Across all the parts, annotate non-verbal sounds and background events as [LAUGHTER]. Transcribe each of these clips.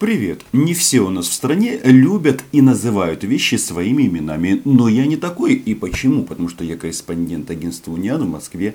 Привет! Не все у нас в стране любят и называют вещи своими именами, но я не такой. И почему? Потому что я корреспондент агентства Униан в Москве.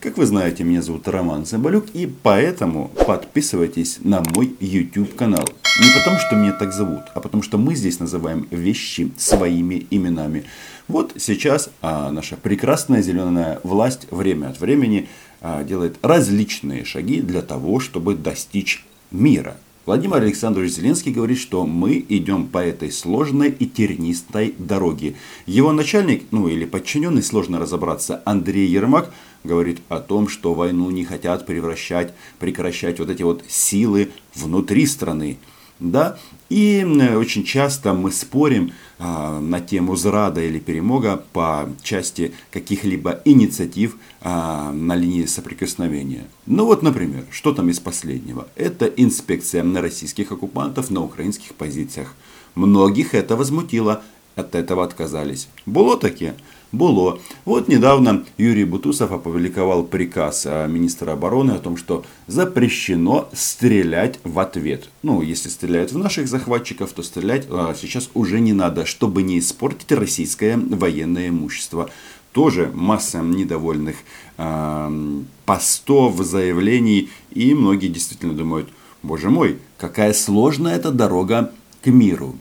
Как вы знаете, меня зовут Роман Заболюк, и поэтому подписывайтесь на мой YouTube канал. Не потому, что меня так зовут, а потому, что мы здесь называем вещи своими именами. Вот сейчас а, наша прекрасная зеленая власть время от времени а, делает различные шаги для того, чтобы достичь мира – Владимир Александрович Зеленский говорит, что мы идем по этой сложной и тернистой дороге. Его начальник, ну или подчиненный, сложно разобраться, Андрей Ермак, говорит о том, что войну не хотят превращать, прекращать вот эти вот силы внутри страны. Да? И очень часто мы спорим а, на тему зрада или перемога по части каких-либо инициатив а, на линии соприкосновения. Ну вот, например, что там из последнего? Это инспекция на российских оккупантов на украинских позициях. Многих это возмутило, от этого отказались. Было такие? Было. Вот недавно Юрий Бутусов опубликовал приказ а, министра обороны о том, что запрещено стрелять в ответ. Ну, если стреляют в наших захватчиков, то стрелять а, сейчас уже не надо, чтобы не испортить российское военное имущество. Тоже масса недовольных э, постов, заявлений. И многие действительно думают, боже мой, какая сложная эта дорога к миру.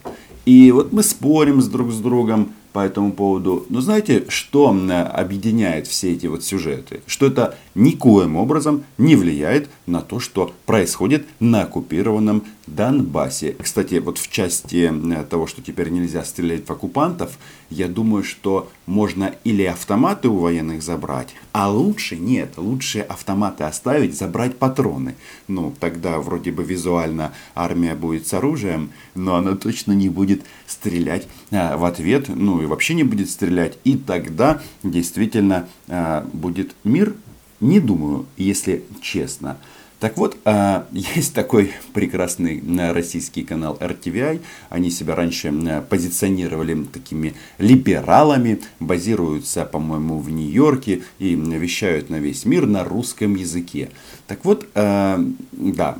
И вот мы спорим с друг с другом, по этому поводу. Но знаете, что объединяет все эти вот сюжеты? Что это никоим образом не влияет на то, что происходит на оккупированном Донбассе. Кстати, вот в части того, что теперь нельзя стрелять в оккупантов, я думаю, что можно или автоматы у военных забрать, а лучше нет, лучше автоматы оставить, забрать патроны. Ну, тогда вроде бы визуально армия будет с оружием, но она точно не будет стрелять а, в ответ, ну и вообще не будет стрелять. И тогда действительно а, будет мир, не думаю, если честно. Так вот, а, [LAUGHS] есть такой прекрасный а, российский канал RTVI. Они себя раньше а, позиционировали такими либералами, базируются, по-моему, в Нью-Йорке и вещают на весь мир на русском языке. Так вот, да,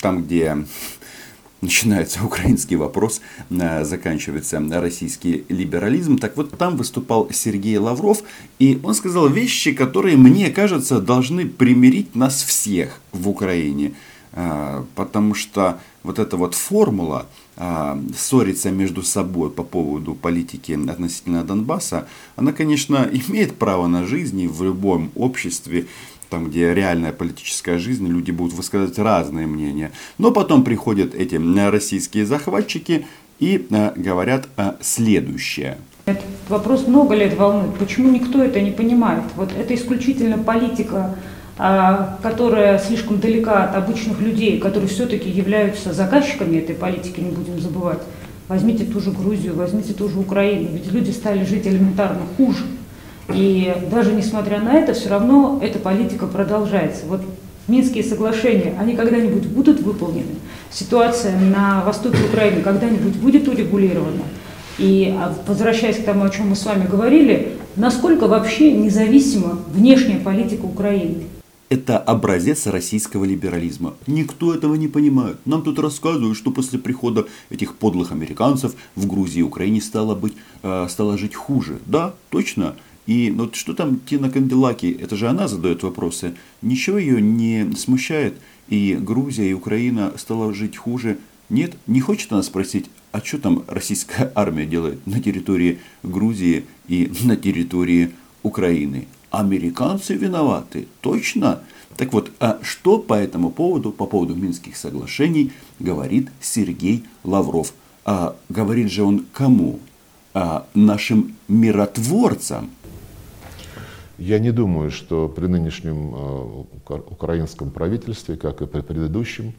там, где начинается украинский вопрос, э, заканчивается российский либерализм. Так вот, там выступал Сергей Лавров, и он сказал вещи, которые, мне кажется, должны примирить нас всех в Украине. Э, потому что вот эта вот формула э, ссориться между собой по поводу политики относительно Донбасса, она, конечно, [LAUGHS] имеет право на жизнь в любом обществе там, где реальная политическая жизнь, люди будут высказывать разные мнения. Но потом приходят эти российские захватчики и э, говорят э, следующее. Этот вопрос много лет волнует. Почему никто это не понимает? Вот это исключительно политика, э, которая слишком далека от обычных людей, которые все-таки являются заказчиками этой политики, не будем забывать. Возьмите ту же Грузию, возьмите ту же Украину. Ведь люди стали жить элементарно хуже. И даже несмотря на это, все равно эта политика продолжается. Вот Минские соглашения, они когда-нибудь будут выполнены? Ситуация на востоке Украины когда-нибудь будет урегулирована? И а, возвращаясь к тому, о чем мы с вами говорили, насколько вообще независима внешняя политика Украины? Это образец российского либерализма. Никто этого не понимает. Нам тут рассказывают, что после прихода этих подлых американцев в Грузии и Украине стало, быть, э, стало жить хуже. Да, точно. И вот что там Тина Канделаки, это же она задает вопросы, ничего ее не смущает, и Грузия, и Украина стала жить хуже. Нет, не хочет она спросить, а что там российская [LAUGHS] армия делает на территории Грузии и на территории Украины? Американцы виноваты, точно? Так вот, а что по этому поводу, по поводу Минских соглашений, говорит Сергей Лавров? А говорит же он кому? А нашим миротворцам, я не думаю, что при нынешнем э, украинском правительстве, как и при предыдущем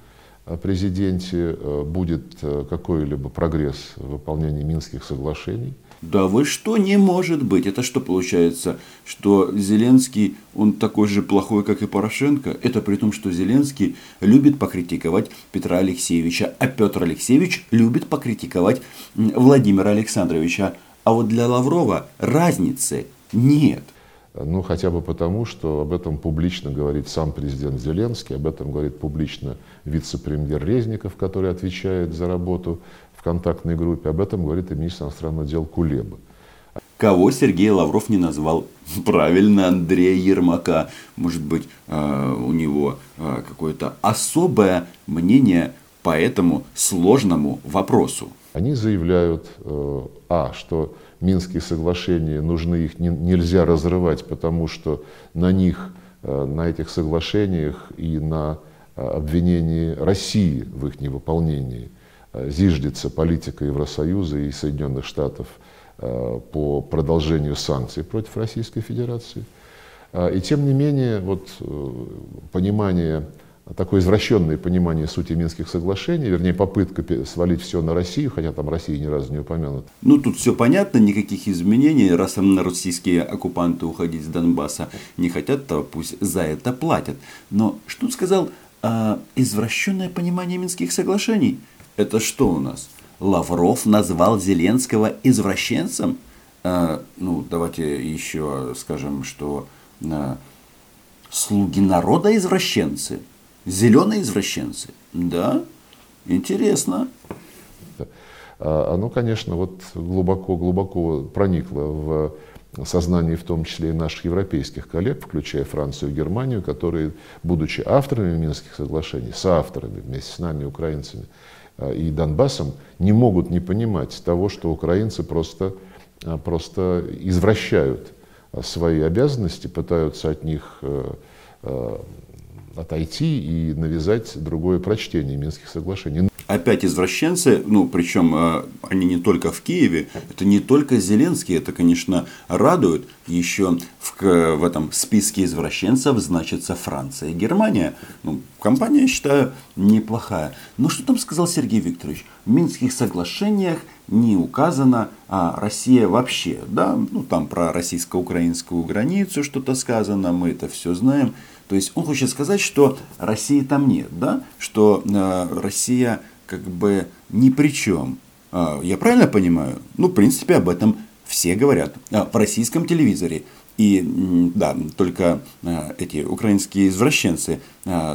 э, президенте, э, будет какой-либо прогресс в выполнении Минских соглашений. Да вы что, не может быть. Это что получается, что Зеленский, он такой же плохой, как и Порошенко? Это при том, что Зеленский любит покритиковать Петра Алексеевича, а Петр Алексеевич любит покритиковать Владимира Александровича. А вот для Лаврова разницы нет. Ну, хотя бы потому, что об этом публично говорит сам президент Зеленский, об этом говорит публично вице-премьер Резников, который отвечает за работу в контактной группе, об этом говорит и министр иностранных дел Кулеба. Кого Сергей Лавров не назвал? [LAUGHS] Правильно, Андрея Ермака. Может быть, э, у него э, какое-то особое мнение по этому сложному вопросу. Они заявляют, э, а, что Минские соглашения нужны, их не, нельзя разрывать, потому что на них, на этих соглашениях и на обвинении России в их невыполнении зиждется политика Евросоюза и Соединенных Штатов – Э, по продолжению санкций против Российской Федерации. И тем не менее, вот э, понимание, такое извращенное понимание сути Минских соглашений, вернее попытка свалить все на Россию, хотя там Россия ни разу не упомянута. Ну тут все понятно, никаких изменений, раз на российские оккупанты уходить с Донбасса не хотят, то пусть за это платят. Но что сказал, а, извращенное понимание Минских соглашений? Это что у нас? Лавров назвал Зеленского извращенцем. Э, ну, давайте еще скажем, что э, слуги народа извращенцы, зеленые извращенцы. Да, интересно. А, оно, конечно, вот глубоко-глубоко проникло в сознание в том числе и наших европейских коллег, включая Францию и Германию, которые, будучи авторами Минских соглашений, соавторами вместе с нами, украинцами, Э, и Донбассом не могут не понимать того, что украинцы просто, э, просто извращают э, свои обязанности, пытаются от них отойти и навязать другое прочтение Минских соглашений опять извращенцы, ну, причем э, они не только в Киеве, это не только Зеленский, это, конечно, радует. Еще в, в этом списке извращенцев значится Франция и Германия. Ну, компания, я считаю, неплохая. Но что там сказал Сергей Викторович? В Минских соглашениях не указано а Россия вообще, да, ну там про российско-украинскую границу что-то сказано, мы это все знаем. То есть он хочет сказать, что России там нет, да, что э, Россия как бы ни при чем. А, я правильно понимаю? Ну, в принципе, об этом все говорят в а, российском телевизоре. И да, только а, эти украинские извращенцы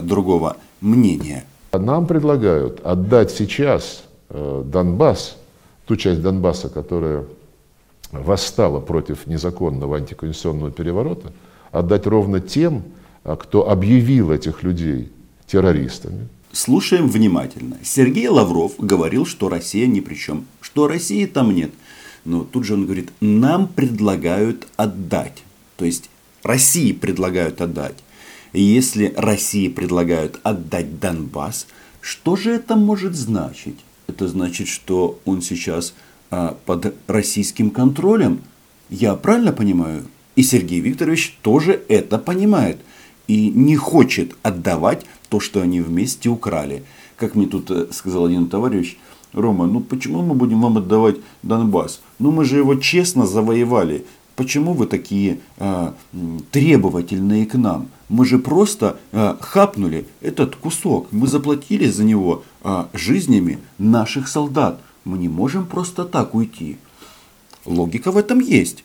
другого мнения. Нам предлагают отдать сейчас э, Донбасс, ту часть Донбасса, которая восстала против незаконного антиконституционного переворота, отдать ровно тем, кто объявил этих людей террористами, Слушаем внимательно. Сергей Лавров говорил, что Россия ни при чем, что России там нет. Но тут же он говорит, нам предлагают отдать. То есть России предлагают отдать. И если России предлагают отдать Донбасс, что же это может значить? Это значит, что он сейчас а, под российским контролем. Я правильно понимаю? И Сергей Викторович тоже это понимает и не хочет отдавать то, что они вместе украли. Как мне тут э, сказал один товарищ, Рома, ну почему мы будем вам отдавать Донбасс? Ну мы же его честно завоевали. Почему вы такие э, требовательные к нам? Мы же просто э, хапнули этот кусок. Мы заплатили за него э, жизнями наших солдат. Мы не можем просто так уйти. Логика в этом есть.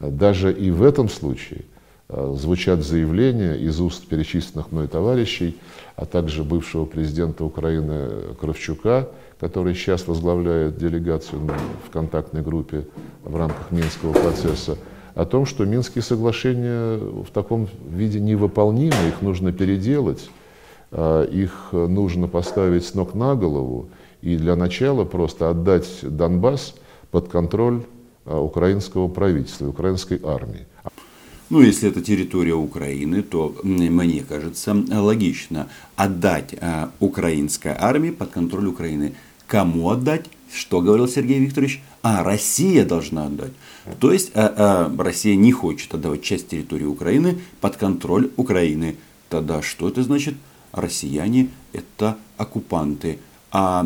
Даже и в этом случае звучат заявления из уст перечисленных мной товарищей, а также бывшего президента Украины Кравчука, который сейчас возглавляет делегацию в контактной группе в рамках Минского процесса, о том, что Минские соглашения в таком виде невыполнимы, их нужно переделать, э, их нужно поставить с ног на голову и для начала просто отдать Донбасс под контроль э, украинского правительства, украинской армии. Ну, если это территория Украины, то, мне кажется, логично отдать э, украинской армии под контроль Украины. Кому отдать? Что говорил Сергей Викторович? А, Россия должна отдать. То есть э, э, Россия не хочет отдавать часть территории Украины под контроль Украины. Тогда что это значит? Россияне это оккупанты. А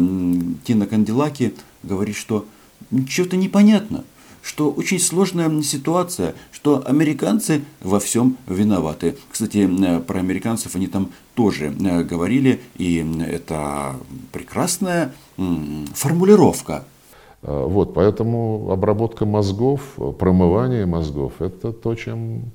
Тина Канделаки говорит, что что-то непонятно что очень сложная ситуация, что американцы во всем виноваты. Кстати, э, про американцев они там тоже э, говорили, и это прекрасная формулировка. А, вот, поэтому обработка мозгов, промывание мозгов – это то, чем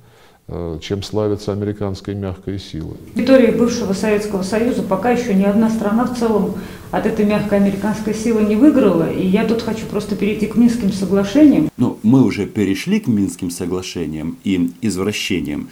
э, чем славится американская мягкая сила. В территории бывшего Советского Союза пока еще ни одна страна в целом от этой мягкой американской силы не выиграла. И я тут хочу просто перейти к Минским соглашениям. Ну, мы уже перешли к Минским соглашениям и извращениям.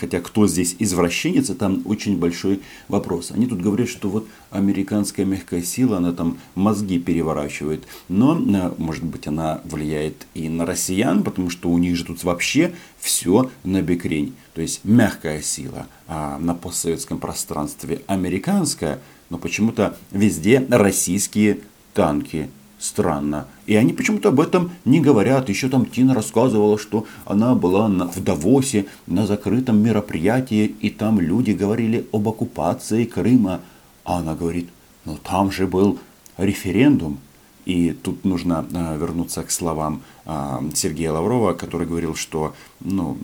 Хотя кто здесь извращенец, там очень большой вопрос. Они тут говорят, что вот американская мягкая сила, она там мозги переворачивает. Но, э, может быть, она влияет и на россиян, потому что у них же тут вообще все на бекрень. То есть мягкая сила а на постсоветском пространстве американская, но почему-то везде российские танки Странно. И они почему-то об этом не говорят. Еще там Тина рассказывала, что она была на, в Давосе на закрытом мероприятии, и там люди говорили об оккупации Крыма. А она говорит, ну там же был референдум. И тут нужно а, вернуться к словам а, Сергея Лаврова, который говорил, что ну,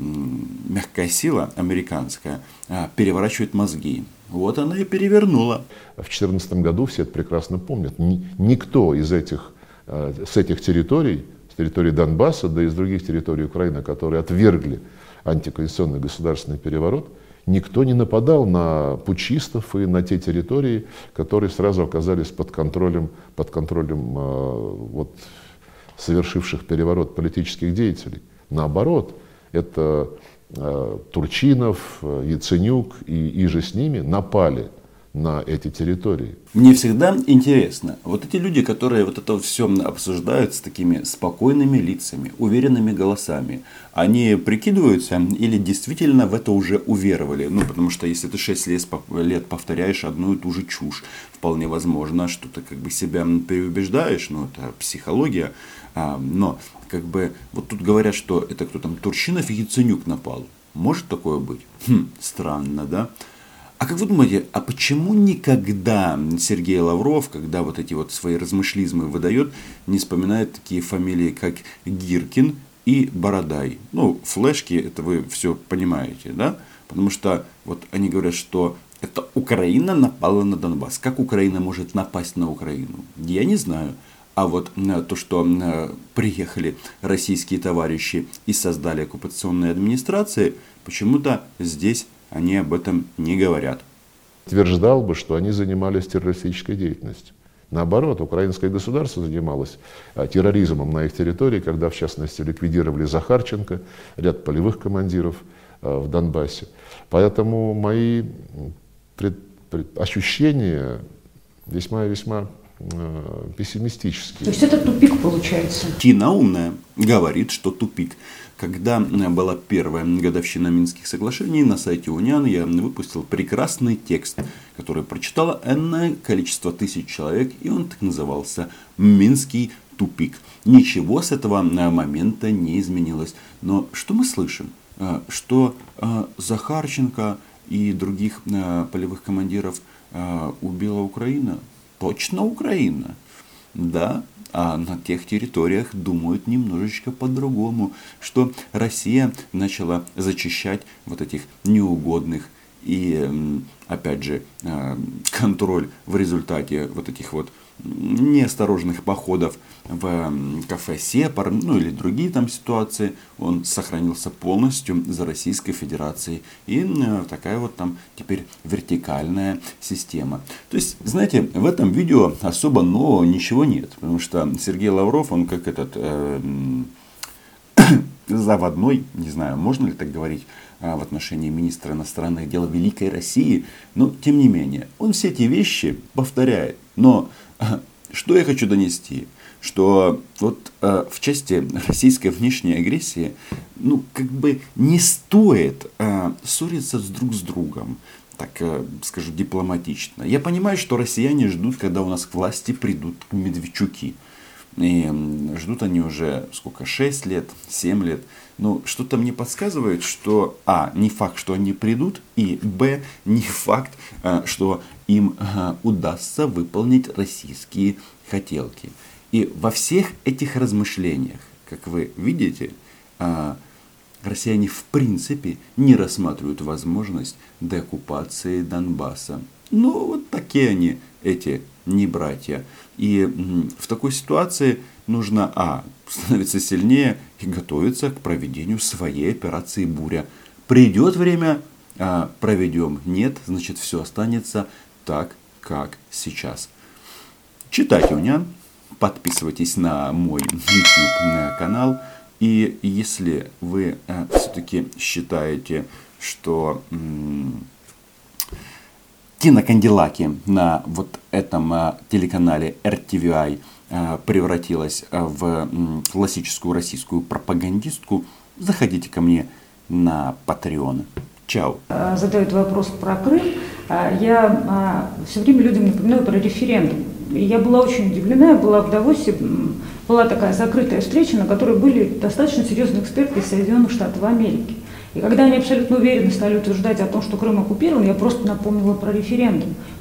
мягкая сила американская а, переворачивает мозги. Вот она и перевернула. В 2014 году, все это прекрасно помнят, никто из этих, э, с этих территорий, с территории Донбасса, да и из других территорий Украины, которые отвергли антиконституционный государственный переворот, никто не нападал на пучистов и на те территории, которые сразу оказались под контролем, под контролем э, вот, совершивших переворот политических деятелей. Наоборот, это Турчинов, э, Яценюк и, и же с ними напали на эти территории. Мне всегда интересно, вот эти люди, которые вот это все обсуждают с такими спокойными лицами, уверенными голосами, они прикидываются или действительно в это уже уверовали? Ну, потому что если ты 6 лет, повторяешь одну и ту же чушь, вполне возможно, что ты как бы себя переубеждаешь, ну, это психология, а, но как бы вот тут говорят, что это кто там, Турчинов и Яценюк напал. Может такое быть? Хм, странно, да? А как вы думаете, а почему никогда Сергей Лавров, когда вот эти вот свои размышлизмы выдает, не вспоминает такие фамилии, как Гиркин и Бородай? Ну, флешки, это вы все понимаете, да? Потому что вот они говорят, что это Украина напала на Донбасс. Как Украина может напасть на Украину? Я не знаю. А вот э, то, что э, приехали российские товарищи и создали оккупационные администрации, почему-то здесь они об этом не говорят. Утверждал бы, что они занимались террористической деятельностью. Наоборот, украинское государство занималось э, терроризмом на их территории, когда, в частности, ликвидировали Захарченко, ряд полевых командиров в Донбассе. Поэтому мои пред, пред, ощущения весьма-весьма Э, пессимистические. То есть это тупик получается? Тина умная говорит, что тупик. Когда была первая годовщина Минских соглашений, на сайте Униан я выпустил прекрасный текст, который прочитало энное количество тысяч человек, и он так назывался «Минский тупик». Ничего с этого момента не изменилось. Но что мы слышим? Э, что э, Захарченко и других полевых командиров убила Украина? Точно Украина. Да, а на тех территориях думают немножечко по-другому, что Россия начала зачищать вот этих неугодных и, опять же, э, контроль в результате вот этих вот неосторожных походов в кафе Сепар, ну или другие там ситуации, он сохранился полностью за Российской Федерацией. И такая вот там теперь вертикальная система. То есть, знаете, в этом видео особо нового ничего нет, потому что Сергей Лавров, он как этот э, [COUGHS] заводной, не знаю, можно ли так говорить, а, в отношении министра иностранных дел Великой России, но тем не менее, он все эти вещи повторяет. Но [LAUGHS] что я хочу донести? Что вот э, в части российской внешней агрессии, ну, как бы не стоит э, ссориться с друг с другом так э, скажу дипломатично. Я понимаю, что россияне ждут, когда у нас к власти придут Медведчуки. И ждут они уже сколько, 6 лет, 7 лет. Но что-то мне подсказывает, что А, не факт, что они придут, и Б, не факт, э, что им удастся выполнить российские хотелки. И во всех этих размышлениях, как вы видите, э, россияне в принципе не рассматривают возможность деоккупации Донбасса. Ну, вот такие они, эти не братья. И в такой ситуации нужно, а, становиться сильнее и готовиться к проведению своей операции «Буря». Придет время, а, проведем. Нет, значит все останется так, как сейчас. Читайте унян, подписывайтесь на мой YouTube канал. И если вы э, все-таки считаете, что кинокандилаки на вот этом э, телеканале RTVI э, превратилась в классическую российскую пропагандистку, заходите ко мне на Patreon. Чао. Задают вопрос про Крым. Я все время людям напоминаю про референдум. Я была очень удивлена, я была в Давосе, была такая закрытая встреча, на которой были достаточно серьезные эксперты из Соединенных Штатов Америки. И когда они абсолютно уверенно стали утверждать о том, что Крым оккупирован, я просто напомнила про референдум.